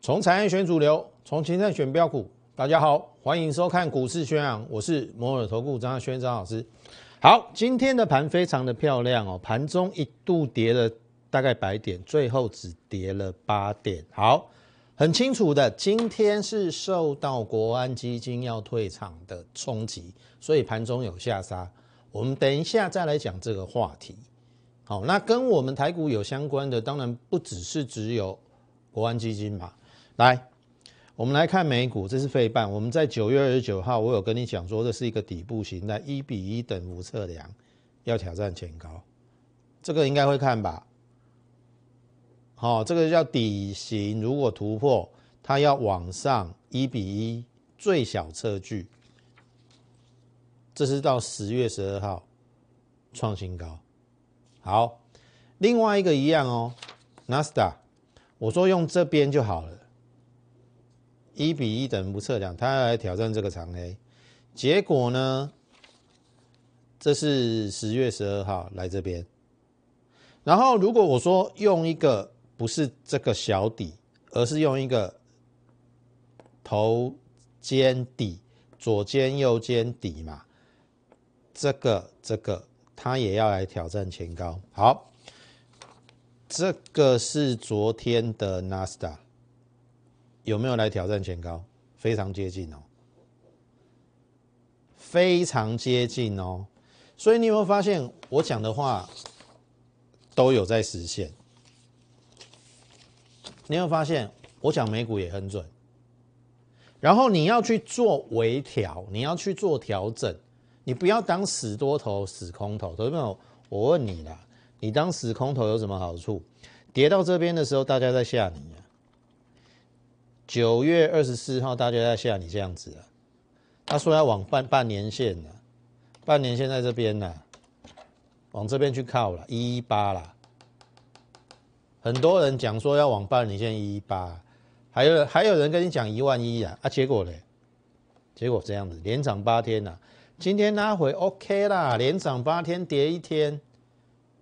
从产业选主流，从情态选标股。大家好，欢迎收看股市宣扬，我是摩尔投顾张轩张老师。好，今天的盘非常的漂亮哦，盘中一度跌了大概百点，最后只跌了八点。好，很清楚的，今天是受到国安基金要退场的冲击，所以盘中有下杀。我们等一下再来讲这个话题。好，那跟我们台股有相关的，当然不只是只有国安基金嘛。来，我们来看美股，这是费半。我们在九月二十九号，我有跟你讲说，这是一个底部形态，一比一等幅测量，要挑战前高，这个应该会看吧？好，这个叫底型，如果突破，它要往上一比一最小测距，这是到十月十二号创新高。好，另外一个一样哦，n a s d a 我说用这边就好了。一比一等不测量，他要来挑战这个长 A，结果呢？这是十月十二号来这边，然后如果我说用一个不是这个小底，而是用一个头肩底，左肩右肩底嘛，这个这个他也要来挑战前高。好，这个是昨天的 Nasta。有没有来挑战前高？非常接近哦，非常接近哦。所以你有没有发现我讲的话都有在实现？你有发现我讲美股也很准？然后你要去做微调，你要去做调整，你不要当死多头、死空头。同学们，我问你啦，你当死空头有什么好处？跌到这边的时候，大家在吓你。九月二十四号，大家在吓你这样子啊？他说要往半半年线呢，半年线在这边呢，往这边去靠了，一一八了。很多人讲说要往半年线一一八，还有还有人跟你讲一万一啊，啊，结果嘞？结果这样子，连涨八天呐，今天拉回 OK 啦，连涨八天跌一天，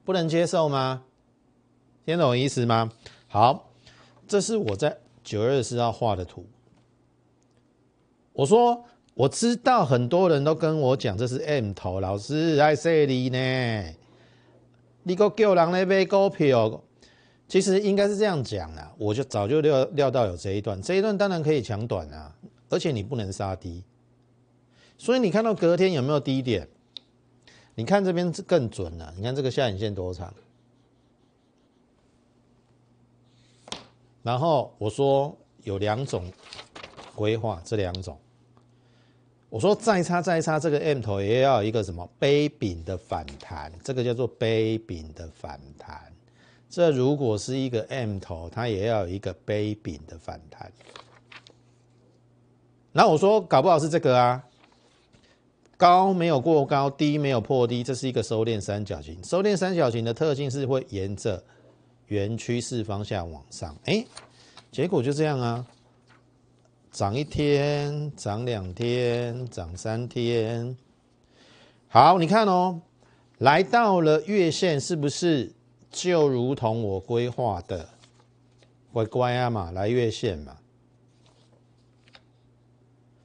不能接受吗？听懂意思吗？好，这是我在。九月十四号画的图，我说我知道很多人都跟我讲这是 M 头，老师在这里呢，你个叫人来买股票，其实应该是这样讲啊，我就早就料料到有这一段，这一段当然可以抢短啊，而且你不能杀低，所以你看到隔天有没有低点？你看这边更准了，你看这个下影线多长？然后我说有两种规划，这两种，我说再差再差，这个 M 头也要一个什么杯柄的反弹，这个叫做杯柄的反弹。这如果是一个 M 头，它也要有一个杯柄的反弹。那我说搞不好是这个啊，高没有过高，低没有破低，这是一个收敛三角形。收敛三角形的特性是会沿着。原趋势方向往上，哎，结果就这样啊，涨一天，涨两天，涨三天，好，你看哦，来到了月线，是不是就如同我规划的，乖乖啊嘛，来月线嘛。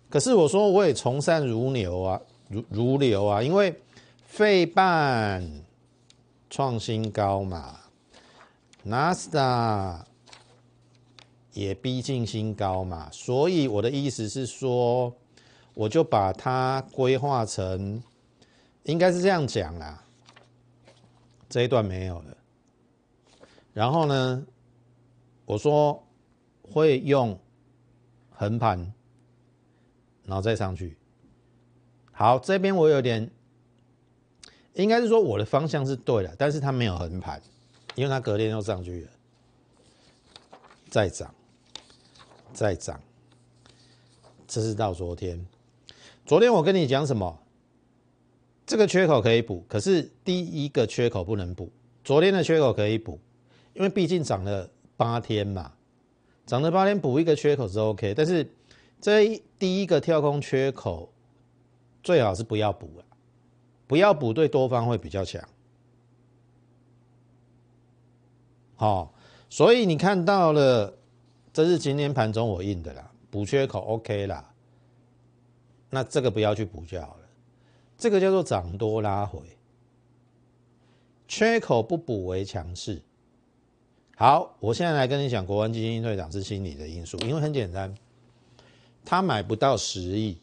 可是我说我也从善如流啊，如如流啊，因为费半创新高嘛。纳斯达也逼近新高嘛，所以我的意思是说，我就把它规划成，应该是这样讲啦。这一段没有了，然后呢，我说会用横盘，然后再上去。好，这边我有点，应该是说我的方向是对的，但是它没有横盘。因为它隔天又上去了，再涨，再涨，这是到昨天。昨天我跟你讲什么？这个缺口可以补，可是第一个缺口不能补。昨天的缺口可以补，因为毕竟涨了八天嘛，涨了八天补一个缺口是 OK。但是这第一个跳空缺口最好是不要补了，不要补对多方会比较强。好，所以你看到了，这是今天盘中我印的啦，补缺口 OK 啦，那这个不要去补就好了，这个叫做涨多拉回，缺口不补为强势。好，我现在来跟你讲，国安基金退场是心理的因素，因为很简单，他买不到十亿，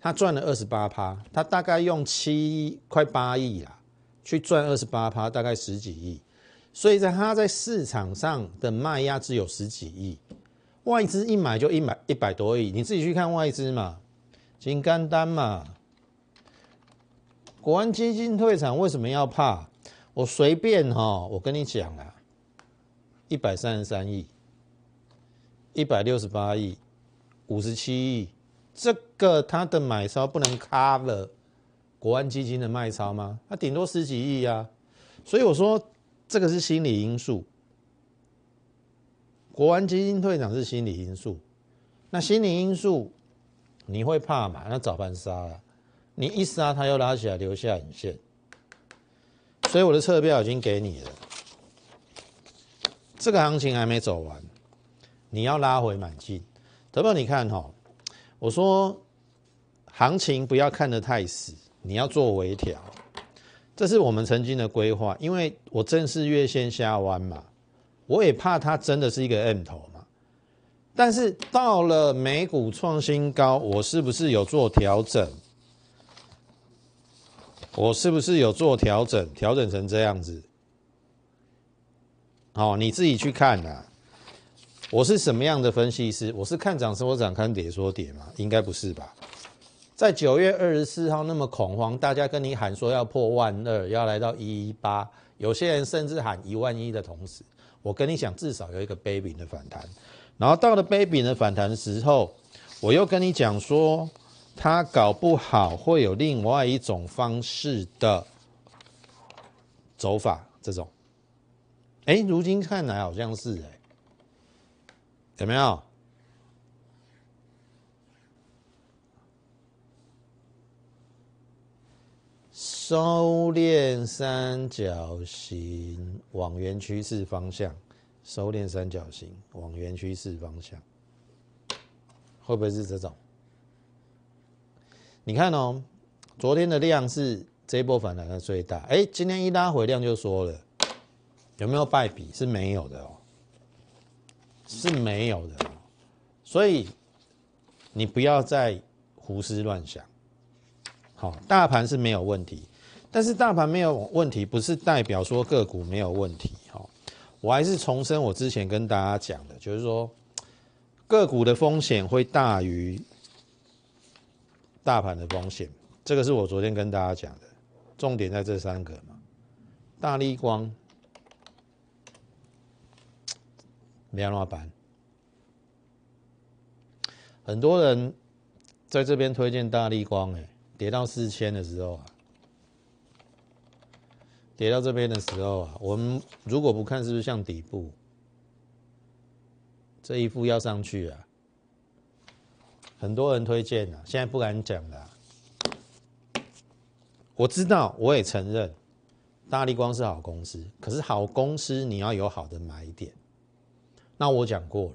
他赚了二十八趴，他大概用七快八亿啦，去赚二十八趴，大概十几亿，所以在他在市场上的卖压只有十几亿，外资一买就一买一百多亿，你自己去看外资嘛，金干单嘛，国安基金退场为什么要怕？我随便哈，我跟你讲啊。一百三十三亿，一百六十八亿，五十七亿，这个它的买超不能 cover 国安基金的卖超吗？它顶多十几亿呀，所以我说这个是心理因素。国安基金退场是心理因素，那心理因素你会怕嘛？那早盘杀了，你一杀它又拉起来留下影线，所以我的侧标已经给你了。这个行情还没走完，你要拉回满进。德宝，你看哈，我说行情不要看得太死，你要做微调，这是我们曾经的规划。因为我正是月线下弯嘛，我也怕它真的是一个 M 头嘛。但是到了美股创新高，我是不是有做调整？我是不是有做调整？调整成这样子？好，你自己去看呐。我是什么样的分析师？我是看涨说涨，看跌说跌吗？应该不是吧？在九月二十四号那么恐慌，大家跟你喊说要破万二，要来到一一八，有些人甚至喊一万一的同时，我跟你讲，至少有一个 baby 的反弹。然后到了 baby 的反弹的时候，我又跟你讲说，它搞不好会有另外一种方式的走法，这种。哎，如今看来好像是哎，有没有收敛三角形往圆趋势方向？收敛三角形往圆趋势方向，会不会是这种？你看哦，昨天的量是这波反弹的最大，哎，今天一拉回量就说了。有没有败笔？是没有的哦，是没有的哦，所以你不要再胡思乱想。好，大盘是没有问题，但是大盘没有问题，不是代表说个股没有问题。好，我还是重申我之前跟大家讲的，就是说个股的风险会大于大盘的风险，这个是我昨天跟大家讲的，重点在这三个嘛，大力光。两老板，很多人在这边推荐大力光，哎，跌到四千的时候啊，跌到这边的时候啊，我们如果不看是不是像底部，这一副要上去啊，很多人推荐啊，现在不敢讲了。我知道，我也承认，大力光是好公司，可是好公司你要有好的买点。那我讲过了，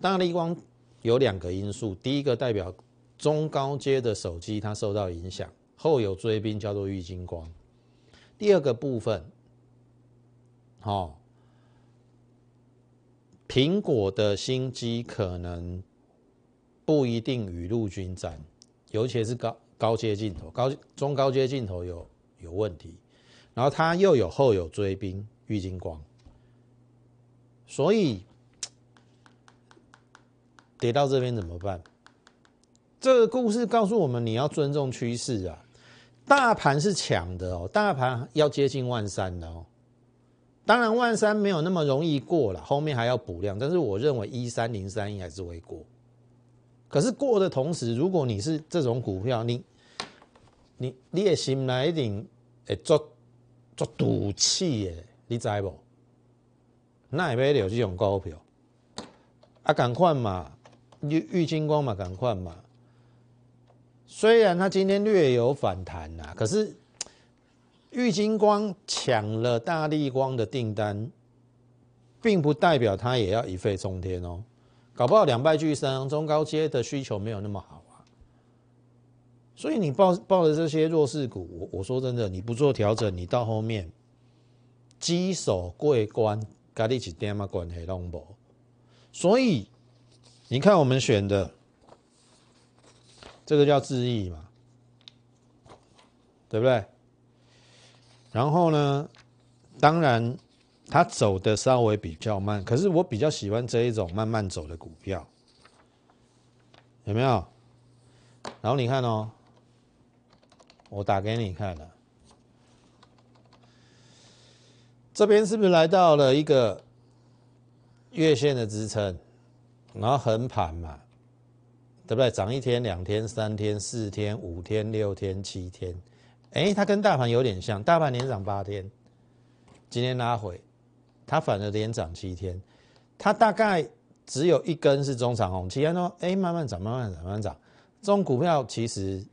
大力光有两个因素，第一个代表中高阶的手机它受到影响，后有追兵叫做玉金光。第二个部分，好，苹果的新机可能不一定雨露均沾，尤其是高高阶镜头、高中高阶镜头有有问题，然后它又有后有追兵玉金光，所以。跌到这边怎么办？这个故事告诉我们，你要尊重趋势啊。大盘是强的哦，大盘要接近万三的哦。当然，万三没有那么容易过了，后面还要补量。但是我认为一三零三应该是会过。可是过的同时，如果你是这种股票，你你你也心来一定会做做赌气的，你知不？那也买有这种股票啊，赶快嘛！玉玉金光嘛，赶快嘛！虽然它今天略有反弹呐，可是玉金光抢了大力光的订单，并不代表它也要一飞冲天哦。搞不好两败俱伤，中高阶的需求没有那么好啊。所以你抱抱的这些弱势股，我我说真的，你不做调整，你到后面基守过关，跟你一点嘛关系都无。所以你看我们选的。这个叫智毅嘛，对不对？然后呢，当然它走的稍微比较慢，可是我比较喜欢这一种慢慢走的股票，有没有？然后你看哦，我打给你看了，这边是不是来到了一个月线的支撑，然后横盘嘛？对不对？涨一天、两天、三天、四天、五天、六天、七天，哎，它跟大盘有点像，大盘连涨八天，今天拉回，它反而连涨七天，它大概只有一根是中长红，其他都哎慢慢涨、慢慢涨、慢慢涨。这种股票其实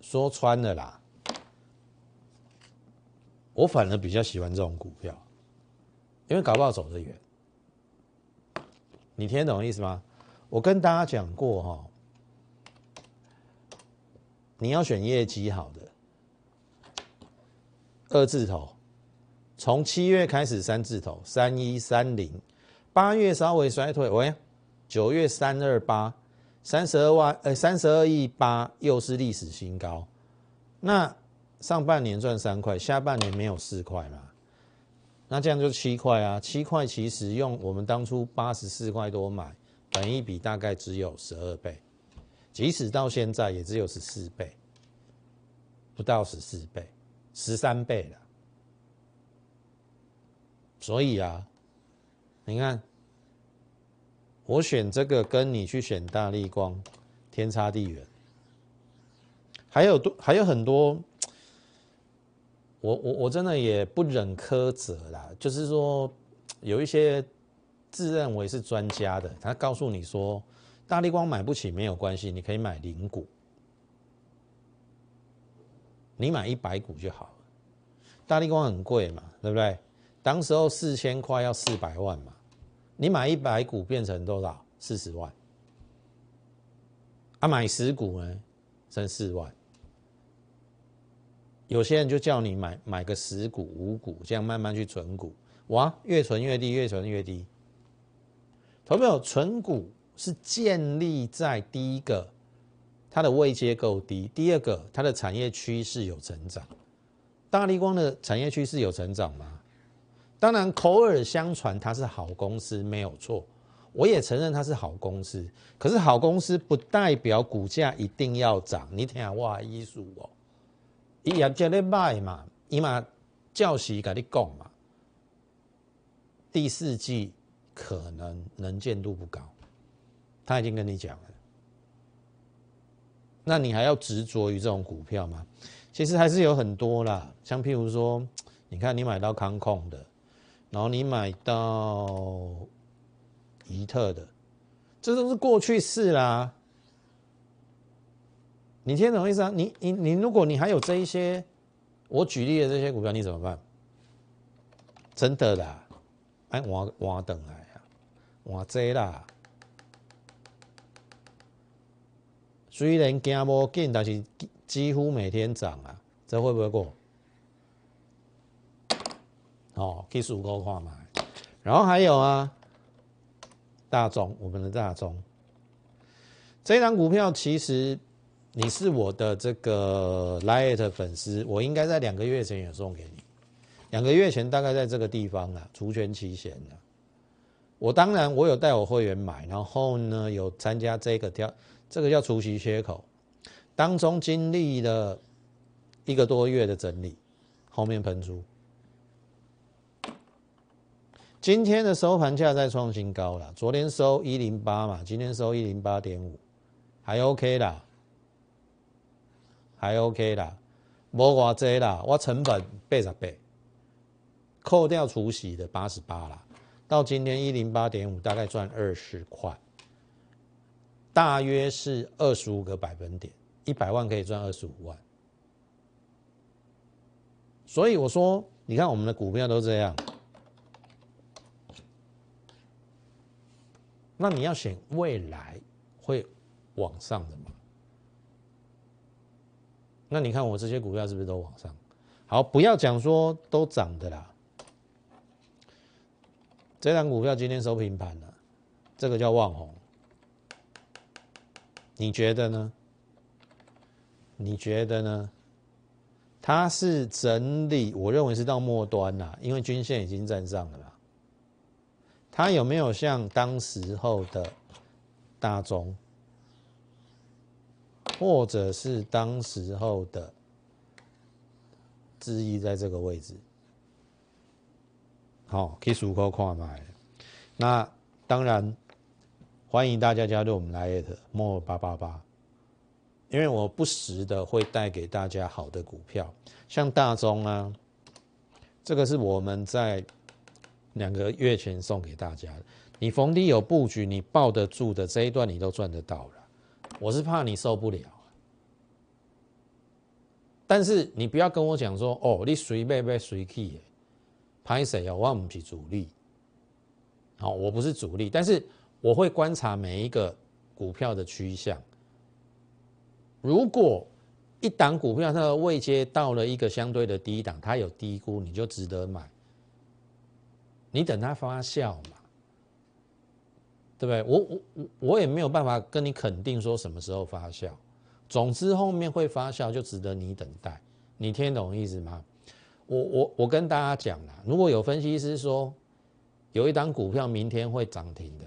说穿了啦，我反而比较喜欢这种股票，因为搞不好走得远。你听得懂意思吗？我跟大家讲过哈。你要选业绩好的二字头，从七月开始三字头三一三零，八月稍微衰退，喂，九月三二八，三十二万，呃，三十二亿八又是历史新高。那上半年赚三块，下半年没有四块嘛？那这样就七块啊，七块其实用我们当初八十四块多买，本一比大概只有十二倍。即使到现在也只有十四倍，不到十四倍，十三倍了。所以啊，你看，我选这个跟你去选大力光，天差地远。还有多还有很多，我我我真的也不忍苛责啦。就是说，有一些自认为是专家的，他告诉你说。大力光买不起没有关系，你可以买零股，你买一百股就好了。大力光很贵嘛，对不对？当时候四千块要四百万嘛，你买一百股变成多少？四十万。啊，买十股呢，剩四万。有些人就叫你买买个十股、五股，这样慢慢去存股，哇，越存越低，越存越低。有没有存股？是建立在第一个，它的位阶够低；第二个，它的产业趋势有成长。大力光的产业趋势有成长吗？当然，口耳相传它是好公司没有错，我也承认它是好公司。可是好公司不代表股价一定要涨。你听下我意思哦，伊业绩咧卖嘛，伊嘛教习跟你讲嘛，第四季可能能见度不高。他已经跟你讲了，那你还要执着于这种股票吗？其实还是有很多啦，像譬如说，你看你买到康控的，然后你买到怡特的，这都是过去式啦。你听懂意思啊？你你你，如果你还有这一些，我举例的这些股票，你怎么办？真的啦，哎，我我等来啊，我这啦。虽然惊无紧，但是几乎每天涨啊，这会不会过？哦，技术够看嘛。然后还有啊，大众，我们的大众，这张股票其实你是我的这个 Light 粉丝，我应该在两个月前也送给你。两个月前大概在这个地方啊，除权期限的。我当然我有带我会员买，然后呢有参加这个跳。这个叫除息缺口，当中经历了一个多月的整理，后面喷出。今天的收盘价在创新高了，昨天收一零八嘛，今天收一零八点五，还 OK 啦，还 OK 啦，无偌济啦，我成本八十倍，扣掉除息的八十八啦，到今天一零八点五，大概赚二十块。大约是二十五个百分点，一百万可以赚二十五万。所以我说，你看我们的股票都这样，那你要选未来会往上的嘛？那你看我这些股票是不是都往上？好，不要讲说都涨的啦。这档股票今天收平盘了，这个叫旺红。你觉得呢？你觉得呢？它是整理，我认为是到末端啦，因为均线已经站上了啦。它有没有像当时候的大中，或者是当时候的之一在这个位置？好，可以数口看卖。那当然，欢迎大家加入我们来 at more 八八八。因为我不时的会带给大家好的股票，像大中啊，这个是我们在两个月前送给大家的。你逢低有布局，你抱得住的这一段，你都赚得到了。我是怕你受不了，但是你不要跟我讲说哦，你随便被随去，拍谁哦，我不是主力，好，我不是主力，但是我会观察每一个股票的趋向。如果一档股票它的位阶到了一个相对的低档，它有低估，你就值得买。你等它发酵嘛，对不对？我我我我也没有办法跟你肯定说什么时候发酵。总之后面会发酵，就值得你等待。你听懂意思吗？我我我跟大家讲啦，如果有分析师说有一档股票明天会涨停的，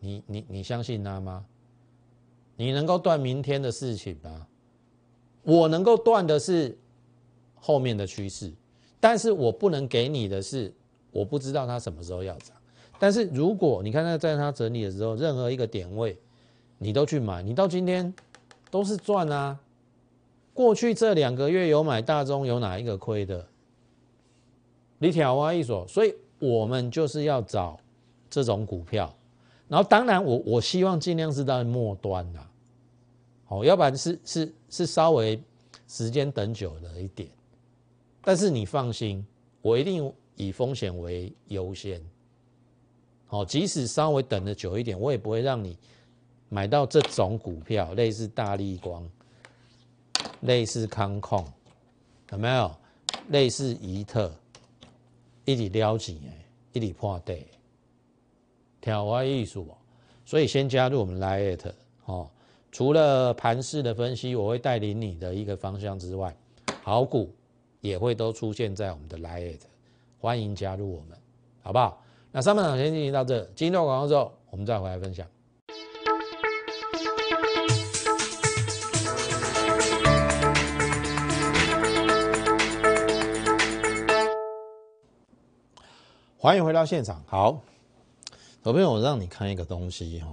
你你你相信他吗？你能够断明天的事情吗？我能够断的是后面的趋势，但是我不能给你的是，我不知道它什么时候要涨。但是如果你看它在它整理的时候，任何一个点位，你都去买，你到今天都是赚啊。过去这两个月有买大中，有哪一个亏的？你挑啊一所，所以我们就是要找这种股票。然后当然，我我希望尽量是在末端呐。哦，要不然是是是稍微时间等久了一点，但是你放心，我一定以风险为优先。好，即使稍微等的久一点，我也不会让你买到这种股票，类似大力光、类似康控，有没有？类似怡特，一直撩钱哎，一直破底，挑花艺术哦。所以先加入我们 Lite 哦。除了盘势的分析，我会带领你的一个方向之外，好股也会都出现在我们的 Lite，欢迎加入我们，好不好？那上半场先进行到这，进段广告之后，我们再回来分享。欢迎回到现场，好，左边我让你看一个东西哈，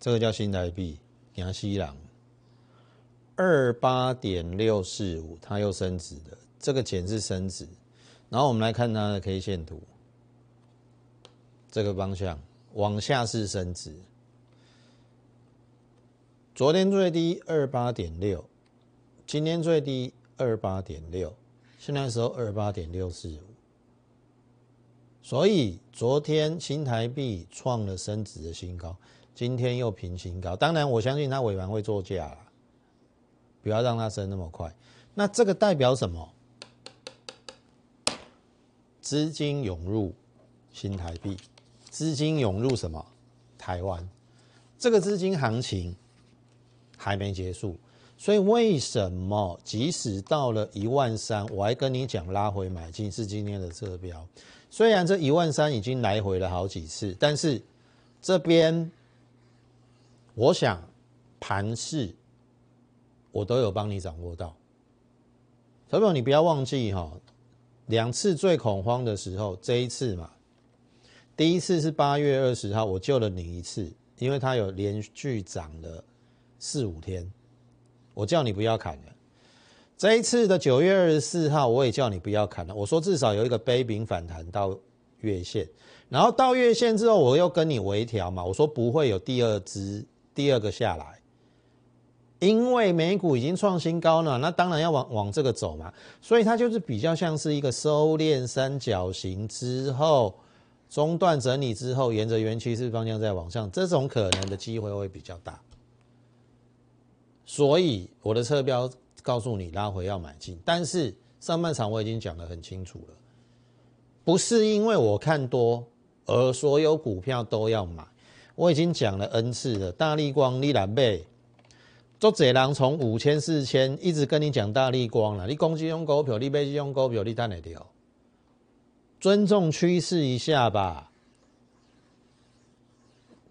这个叫新台币。阳西郎二八点六四五，它又升值的，这个减是升值。然后我们来看它的 K 线图，这个方向往下是升值。昨天最低二八点六，今天最低二八点六，现在时候二八点六四五。所以昨天新台币创了升值的新高。今天又平新高，当然我相信它尾盘会做价，不要让它升那么快。那这个代表什么？资金涌入新台币，资金涌入什么？台湾。这个资金行情还没结束，所以为什么即使到了一万三，我还跟你讲拉回买进是今天的侧标？虽然这一万三已经来回了好几次，但是这边。我想盘势我都有帮你掌握到，小朋友你不要忘记哈，两次最恐慌的时候，这一次嘛，第一次是八月二十号，我救了你一次，因为它有连续涨了四五天，我叫你不要砍了。这一次的九月二十四号，我也叫你不要砍了，我说至少有一个杯柄反弹到月线，然后到月线之后，我又跟你微调嘛，我说不会有第二支。第二个下来，因为美股已经创新高了，那当然要往往这个走嘛，所以它就是比较像是一个收敛三角形之后中段整理之后，沿着原趋势方向再往上，这种可能的机会会比较大。所以我的侧标告诉你拉回要买进，但是上半场我已经讲得很清楚了，不是因为我看多而所有股票都要买，我已经讲了 N 次了。大力光、你来买，做这人从五千、四千一直跟你讲大力光了，你攻击用股票，你买这用股票，你等得掉？尊重趋势一下吧，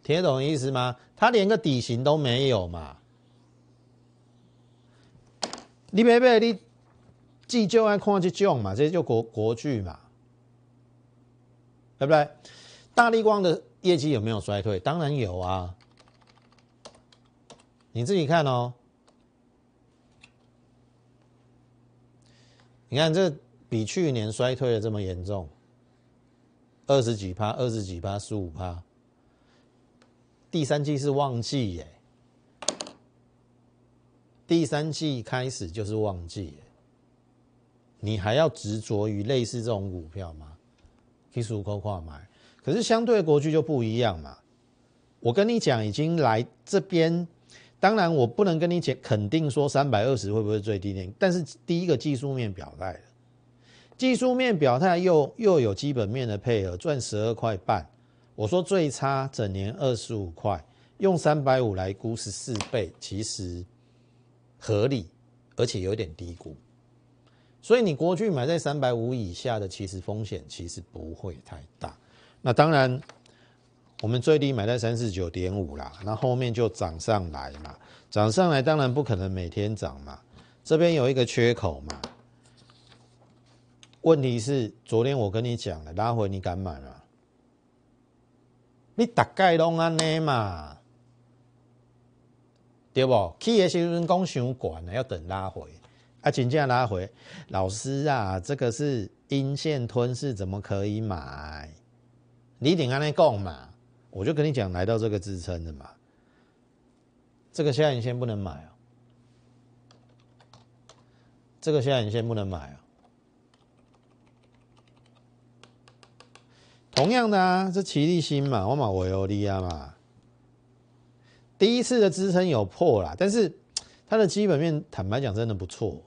听懂意思吗？它连个底型都没有嘛。你别别，你既就爱看这种嘛，这就国国剧嘛，对不对？大力光的业绩有没有衰退？当然有啊，你自己看哦。你看这比去年衰退的这么严重，二十几趴、二十几趴、十五趴，第三季是旺季耶。第三季开始就是旺季耶，你还要执着于类似这种股票吗？可以数扣买，可是相对国巨就不一样嘛。我跟你讲，已经来这边，当然我不能跟你讲肯定说三百二十会不会最低点，但是第一个技术面表态了，技术面表态又又有基本面的配合，赚十二块半。我说最差整年二十五块，用三百五来估十四倍，其实。合理，而且有点低估，所以你国巨买在三百五以下的，其实风险其实不会太大。那当然，我们最低买在三十九点五啦，那后面就涨上来嘛，涨上来当然不可能每天涨嘛，这边有一个缺口嘛。问题是昨天我跟你讲了，拉回你敢买吗？你大概拢安尼嘛。对不？起的时阵讲伤管了，要等拉回。啊，真正拉回，老师啊，这个是阴线吞噬，怎么可以买？你顶安尼讲嘛，我就跟你讲，来到这个支撑的嘛，这个下影线不能买哦，这个下影线不能买哦。同样的啊，这齐力新嘛，我买维欧利亚嘛。第一次的支撑有破啦，但是它的基本面坦白讲真的不错，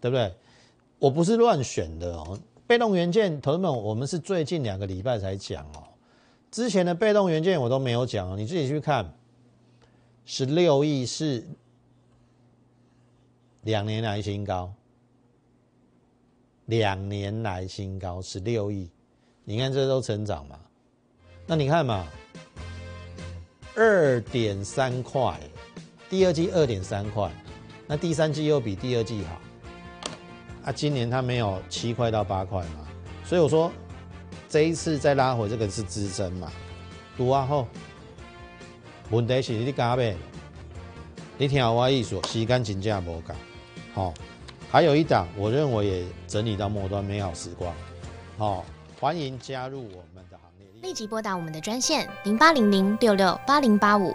对不对？我不是乱选的哦。被动元件，同志们，我们是最近两个礼拜才讲哦。之前的被动元件我都没有讲哦，你自己去看。十六亿是两年来新高，两年来新高十六亿，你看这都成长嘛？那你看嘛。二点三块，第二季二点三块，那第三季又比第二季好，啊，今年它没有七块到八块嘛，所以我说这一次再拉回这个是支撑嘛，读啊后，问题是你加呗，你听我意思，时间真正无够，好，还有一档，我认为也整理到末端美好时光，好，欢迎加入我们的行列。立即拨打我们的专线零八零零六六八零八五